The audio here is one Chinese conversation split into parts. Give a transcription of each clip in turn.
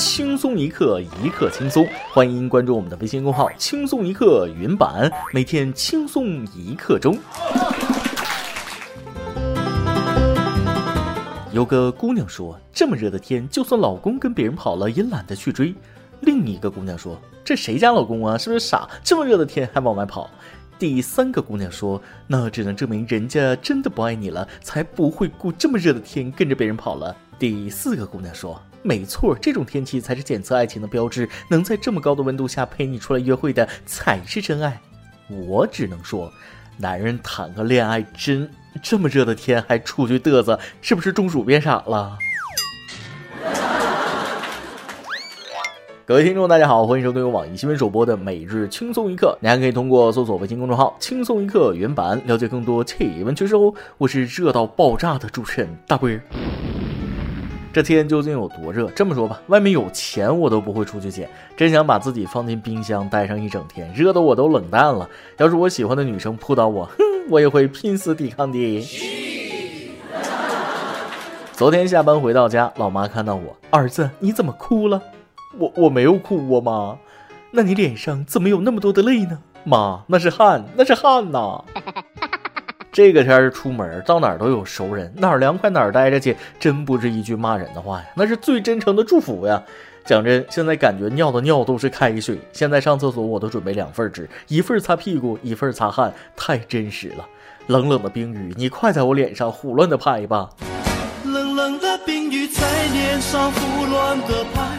轻松一刻，一刻轻松。欢迎关注我们的微信公号“轻松一刻云版”，每天轻松一刻钟。有个姑娘说：“这么热的天，就算老公跟别人跑了，也懒得去追。”另一个姑娘说：“这谁家老公啊？是不是傻？这么热的天还往外跑？”第三个姑娘说：“那只能证明人家真的不爱你了，才不会顾这么热的天跟着别人跑了。”第四个姑娘说：“没错，这种天气才是检测爱情的标志，能在这么高的温度下陪你出来约会的才是真爱。”我只能说，男人谈个恋爱真。这么热的天还出去嘚瑟，是不是中暑变傻了？各位听众，大家好，欢迎收听由网易新闻首播的每日轻松一刻。你还可以通过搜索微信公众号“轻松一刻”原版了解更多气温趋势哦。我是热到爆炸的主持人大波儿。这天究竟有多热？这么说吧，外面有钱我都不会出去捡，真想把自己放进冰箱待上一整天，热的我都冷淡了。要是我喜欢的女生扑倒我，哼！我也会拼死抵抗的。昨天下班回到家，老妈看到我，儿子你怎么哭了？我我没有哭，我妈。那你脸上怎么有那么多的泪呢？妈，那是汗，那是汗呐。这个天儿出门，到哪儿都有熟人，哪儿凉快哪儿待着去，真不是一句骂人的话呀，那是最真诚的祝福呀。讲真，现在感觉尿的尿都是开水。现在上厕所我都准备两份纸，一份擦屁股，一份擦汗，太真实了。冷冷的冰雨，你快在我脸上胡乱的拍吧。冷冷的冰雨在脸上胡乱的拍。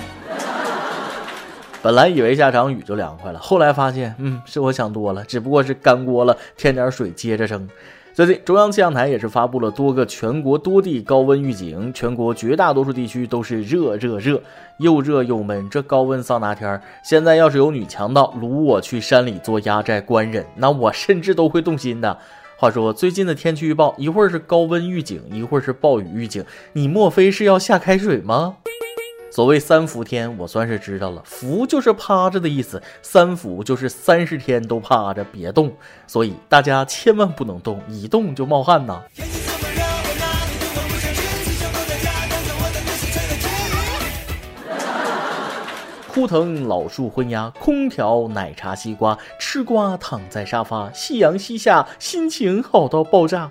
本来以为下场雨就凉快了，后来发现，嗯，是我想多了，只不过是干锅了，添点水接着蒸。最近，中央气象台也是发布了多个全国多地高温预警，全国绝大多数地区都是热热热，又热又闷。这高温桑拿天儿，现在要是有女强盗掳我去山里做压寨官人，那我甚至都会动心的。话说，最近的天气预报一会儿是高温预警，一会儿是暴雨预警，你莫非是要下开水吗？所谓三伏天，我算是知道了，伏就是趴着的意思，三伏就是三十天都趴着别动，所以大家千万不能动，一动就冒汗呐。枯藤老树昏鸦，空调奶茶西瓜，吃瓜躺在沙发，夕阳西下，心情好到爆炸。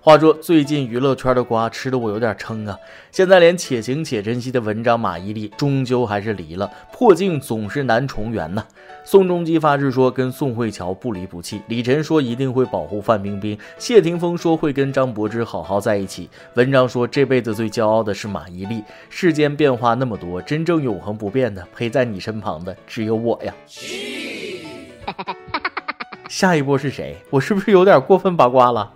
话说最近娱乐圈的瓜吃的我有点撑啊！现在连且行且珍惜的文章马伊琍终究还是离了，破镜总是难重圆呐。宋仲基发誓说跟宋慧乔不离不弃，李晨说一定会保护范冰冰，谢霆锋说会跟张柏芝好好在一起，文章说这辈子最骄傲的是马伊琍。世间变化那么多，真正永恒不变的陪在你身旁的只有我呀！下一波是谁？我是不是有点过分八卦了？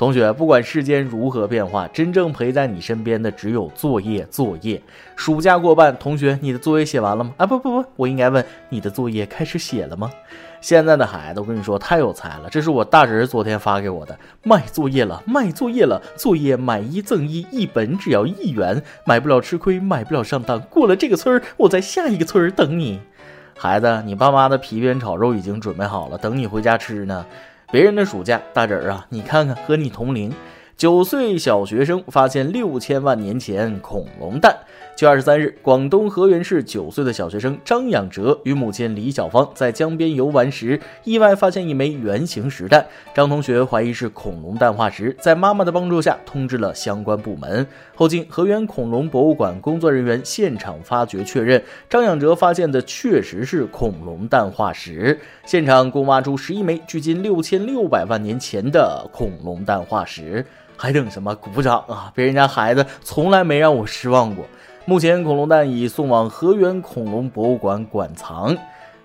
同学，不管世间如何变化，真正陪在你身边的只有作业。作业，暑假过半，同学，你的作业写完了吗？啊，不不不，我应该问你的作业开始写了吗？现在的孩子，我跟你说太有才了，这是我大侄儿昨天发给我的，卖作业了，卖作业了，作业买一赠一，一本只要一元，买不了吃亏，买不了上当，过了这个村儿，我在下一个村儿等你。孩子，你爸妈的皮鞭炒肉已经准备好了，等你回家吃呢。别人的暑假，大侄儿啊，你看看和你同龄，九岁小学生发现六千万年前恐龙蛋。七月二十三日，广东河源市九岁的小学生张养哲与母亲李小芳在江边游玩时，意外发现一枚圆形石蛋。张同学怀疑是恐龙蛋化石，在妈妈的帮助下通知了相关部门。后经河源恐龙博物馆工作人员现场发掘确认，张养哲发现的确实是恐龙蛋化石。现场共挖出十一枚距今六千六百万年前的恐龙蛋化石，还等什么？鼓掌啊！别人家孩子从来没让我失望过。目前恐龙蛋已送往河源恐龙博物馆馆藏。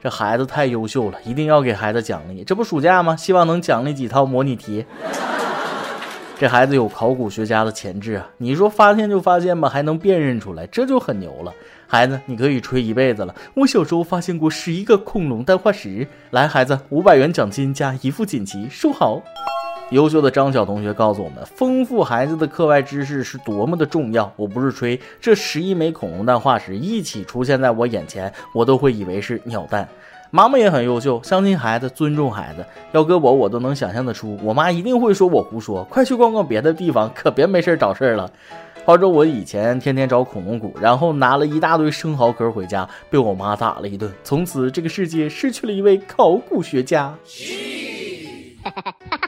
这孩子太优秀了，一定要给孩子奖励。这不暑假吗？希望能奖励几套模拟题。这孩子有考古学家的潜质啊！你说发现就发现吧，还能辨认出来，这就很牛了。孩子，你可以吹一辈子了。我小时候发现过十一个恐龙蛋化石。来，孩子，五百元奖金加一副锦旗，收好。优秀的张晓同学告诉我们，丰富孩子的课外知识是多么的重要。我不是吹，这十一枚恐龙蛋化石一起出现在我眼前，我都会以为是鸟蛋。妈妈也很优秀，相信孩子，尊重孩子。要搁我，我都能想象得出，我妈一定会说我胡说。快去逛逛别的地方，可别没事找事儿了。话说我以前天天找恐龙骨，然后拿了一大堆生蚝壳回家，被我妈打了一顿。从此这个世界失去了一位考古学家。哈哈哈哈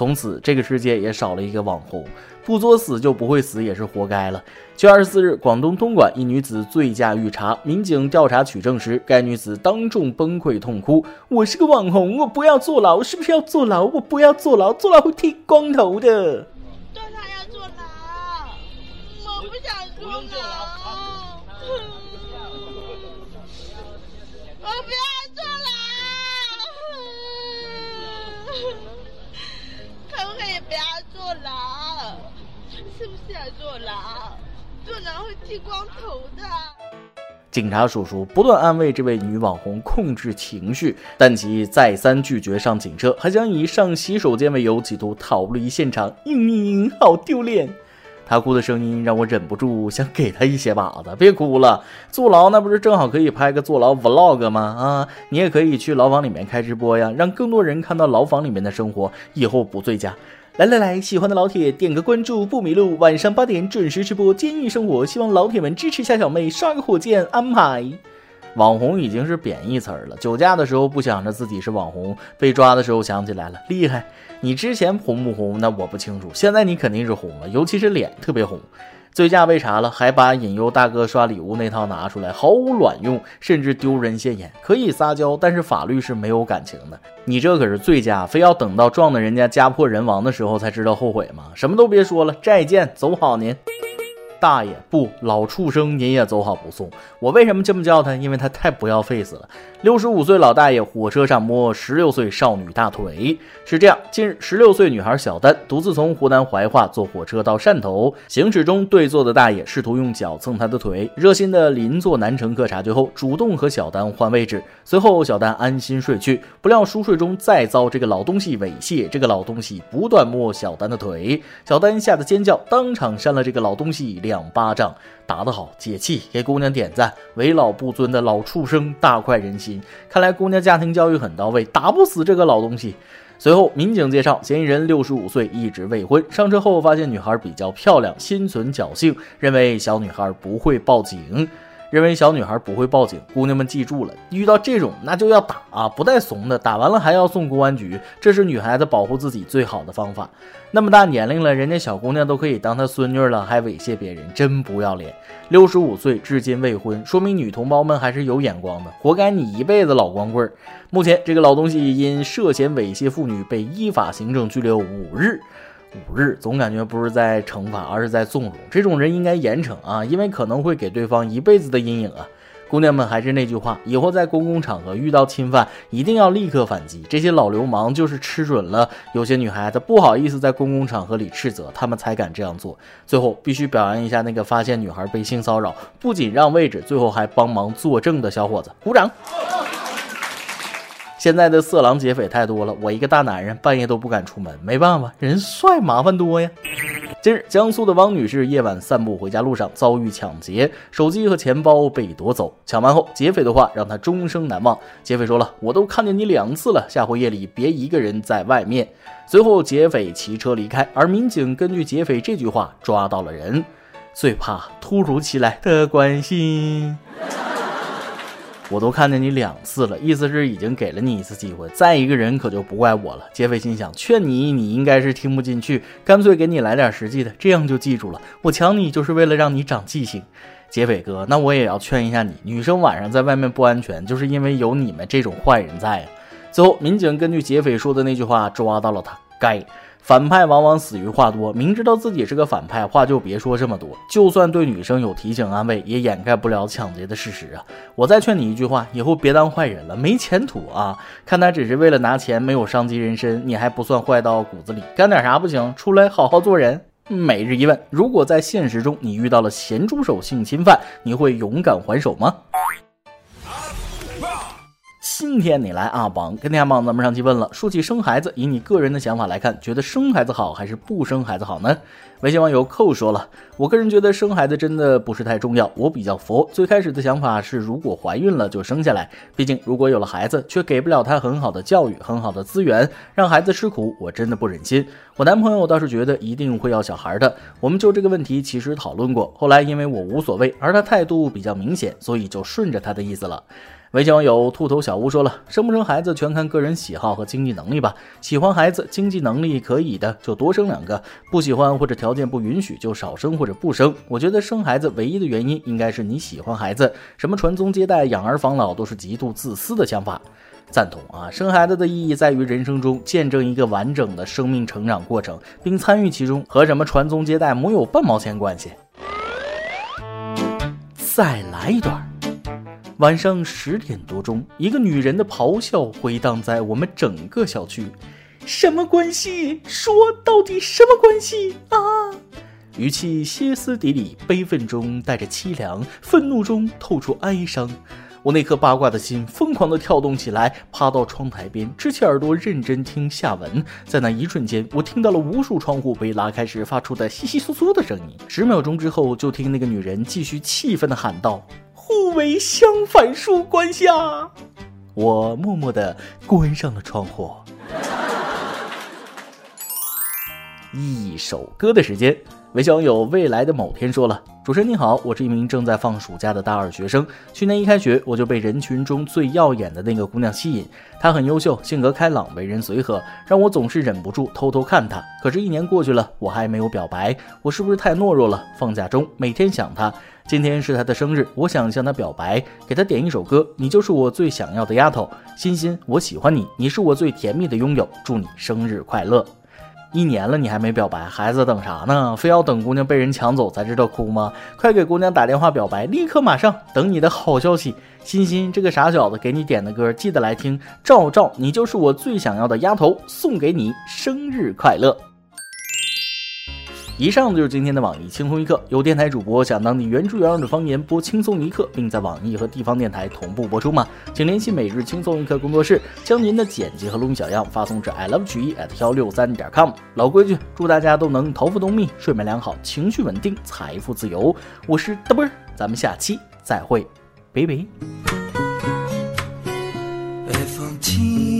从此，这个世界也少了一个网红，不作死就不会死，也是活该了。七月二十四日，广东东莞一女子醉驾遇查，民警调查取证时，该女子当众崩溃痛哭：“我是个网红，我不要坐牢，是不是要坐牢？我不要坐牢，坐牢会剃光头的。”剃光头的。警察叔叔不断安慰这位女网红控制情绪，但其再三拒绝上警车，还想以上洗手间为由企图逃离现场。嘤嘤嘤，好丢脸！她哭的声音让我忍不住想给她一些把子。别哭了，坐牢那不是正好可以拍个坐牢 vlog 吗？啊，你也可以去牢房里面开直播呀，让更多人看到牢房里面的生活，以后不醉驾。来来来，喜欢的老铁点个关注不迷路，晚上八点准时直播监狱生活，希望老铁们支持下小妹，刷个火箭安排。网红已经是贬义词了，酒驾的时候不想着自己是网红，被抓的时候想起来了，厉害！你之前红不红？那我不清楚，现在你肯定是红了，尤其是脸特别红。醉驾为啥了，还把引诱大哥刷礼物那套拿出来，毫无卵用，甚至丢人现眼。可以撒娇，但是法律是没有感情的。你这可是醉驾，非要等到撞的人家家破人亡的时候才知道后悔吗？什么都别说了，再见，走好您。大爷不老畜生，您也走好不送。我为什么这么叫他？因为他太不要 face 了。六十五岁老大爷火车上摸十六岁少女大腿，是这样。近日，十六岁女孩小丹独自从湖南怀化坐火车到汕头，行驶中对坐的大爷试图用脚蹭她的腿，热心的邻座男乘客察觉后，主动和小丹换位置。随后，小丹安心睡去，不料熟睡中再遭这个老东西猥亵。这个老东西不断摸小丹的腿，小丹吓得尖叫，当场扇了这个老东西脸两巴掌，打得好，解气，给姑娘点赞。为老不尊的老畜生，大快人心。看来姑娘家庭教育很到位，打不死这个老东西。随后，民警介绍，嫌疑人六十五岁，一直未婚。上车后发现女孩比较漂亮，心存侥幸，认为小女孩不会报警。认为小女孩不会报警，姑娘们记住了，遇到这种那就要打啊，不带怂的，打完了还要送公安局，这是女孩子保护自己最好的方法。那么大年龄了，人家小姑娘都可以当她孙女了，还猥亵别人，真不要脸。六十五岁至今未婚，说明女同胞们还是有眼光的，活该你一辈子老光棍。目前这个老东西因涉嫌猥亵妇女被依法行政拘留五日。五日总感觉不是在惩罚，而是在纵容。这种人应该严惩啊，因为可能会给对方一辈子的阴影啊。姑娘们还是那句话，以后在公共场合遇到侵犯，一定要立刻反击。这些老流氓就是吃准了，有些女孩子不好意思在公共场合里斥责，他们才敢这样做。最后必须表扬一下那个发现女孩被性骚扰，不仅让位置，最后还帮忙作证的小伙子，鼓掌。现在的色狼劫匪太多了，我一个大男人半夜都不敢出门，没办法，人帅麻烦多呀。近日，江苏的汪女士夜晚散步回家路上遭遇抢劫，手机和钱包被夺走。抢完后，劫匪的话让她终生难忘。劫匪说了：“我都看见你两次了，下回夜里别一个人在外面。”随后，劫匪骑车离开，而民警根据劫匪这句话抓到了人，最怕突如其来的关心。我都看见你两次了，意思是已经给了你一次机会，再一个人可就不怪我了。劫匪心想，劝你你应该是听不进去，干脆给你来点实际的，这样就记住了。我抢你就是为了让你长记性。劫匪哥，那我也要劝一下你，女生晚上在外面不安全，就是因为有你们这种坏人在啊。最后，民警根据劫匪说的那句话抓到了他，该。反派往往死于话多，明知道自己是个反派，话就别说这么多。就算对女生有提醒安慰，也掩盖不了抢劫的事实啊！我再劝你一句话，以后别当坏人了，没前途啊！看他只是为了拿钱，没有伤及人身，你还不算坏到骨子里，干点啥不行？出来好好做人。每日一问：如果在现实中你遇到了咸猪手性侵犯，你会勇敢还手吗？今天你来阿榜跟天榜，咱们上期问了，说起生孩子，以你个人的想法来看，觉得生孩子好还是不生孩子好呢？微信网友扣说了，我个人觉得生孩子真的不是太重要。我比较佛，最开始的想法是，如果怀孕了就生下来。毕竟如果有了孩子，却给不了他很好的教育、很好的资源，让孩子吃苦，我真的不忍心。我男朋友倒是觉得一定会要小孩的。我们就这个问题其实讨论过，后来因为我无所谓，而他态度比较明显，所以就顺着他的意思了。微信网友兔头小屋说了：“生不生孩子全看个人喜好和经济能力吧。喜欢孩子，经济能力可以的就多生两个；不喜欢或者条件不允许就少生或者不生。我觉得生孩子唯一的原因应该是你喜欢孩子，什么传宗接代、养儿防老都是极度自私的想法。赞同啊！生孩子的意义在于人生中见证一个完整的生命成长过程，并参与其中，和什么传宗接代没有半毛钱关系。再来一段。”晚上十点多钟，一个女人的咆哮回荡在我们整个小区。什么关系？说到底什么关系啊？语气歇斯底里，悲愤中带着凄凉，愤怒中透出哀伤。我那颗八卦的心疯狂地跳动起来，趴到窗台边，支起耳朵认真听下文。在那一瞬间，我听到了无数窗户被拉开时发出的窸窸窣窣的声音。十秒钟之后，就听那个女人继续气愤地喊道。互为相反数关系啊！我默默的关上了窗户。一首歌的时间。微信网友未来的某天说了：“主持人你好，我是一名正在放暑假的大二学生。去年一开学，我就被人群中最耀眼的那个姑娘吸引。她很优秀，性格开朗，为人随和，让我总是忍不住偷偷看她。可是，一年过去了，我还没有表白，我是不是太懦弱了？放假中每天想她，今天是她的生日，我想向她表白，给她点一首歌。你就是我最想要的丫头，欣欣，我喜欢你，你是我最甜蜜的拥有。祝你生日快乐。”一年了，你还没表白，孩子等啥呢？非要等姑娘被人抢走才知道哭吗？快给姑娘打电话表白，立刻马上等你的好消息。欣欣，这个傻小子给你点的歌，记得来听。赵赵，你就是我最想要的丫头，送给你，生日快乐。以上就是今天的网易轻松一刻。有电台主播想当地原汁原味的方言播轻松一刻，并在网易和地方电台同步播出吗？请联系每日轻松一刻工作室，将您的简介和录音小样发送至 i love 曲艺 at 幺六三点 com。老规矩，祝大家都能头发浓密、睡眠良好、情绪稳定、财富自由。我是嘚啵，咱们下期再会，拜拜。北风轻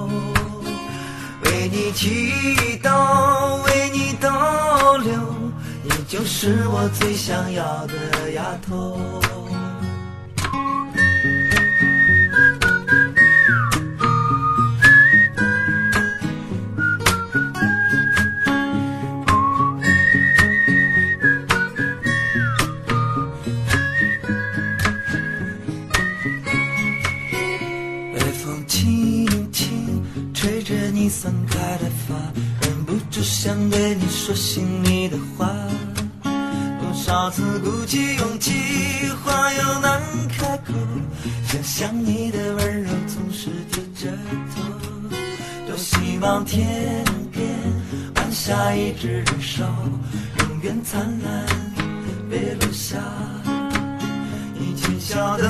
你祈祷。为你倒流，你就是我最想要的丫头。鼓起勇气，话又难开口。想想你的温柔，总是低着头。多希望天边晚霞一只人手，永远灿烂，别落下。你浅笑的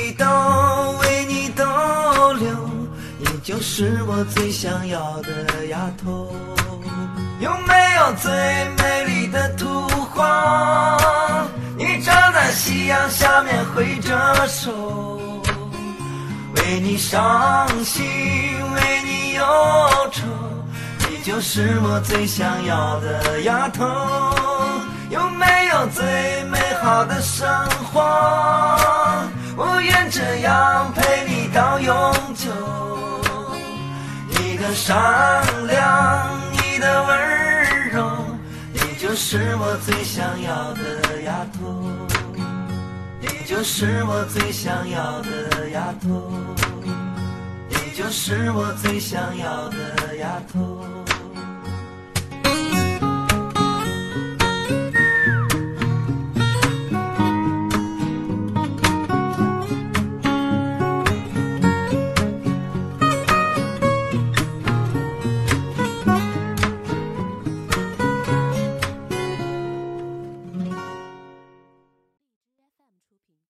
都，为你逗留，你就是我最想要的丫头。有没有最美丽的图画？你站在夕阳下面挥着手，为你伤心，为你忧愁，你就是我最想要的丫头。有没有最美好的生活？我愿这样陪你到永久。你的善良，你的温柔，你就是我最想要的丫头。你就是我最想要的丫头。你就是我最想要的丫头。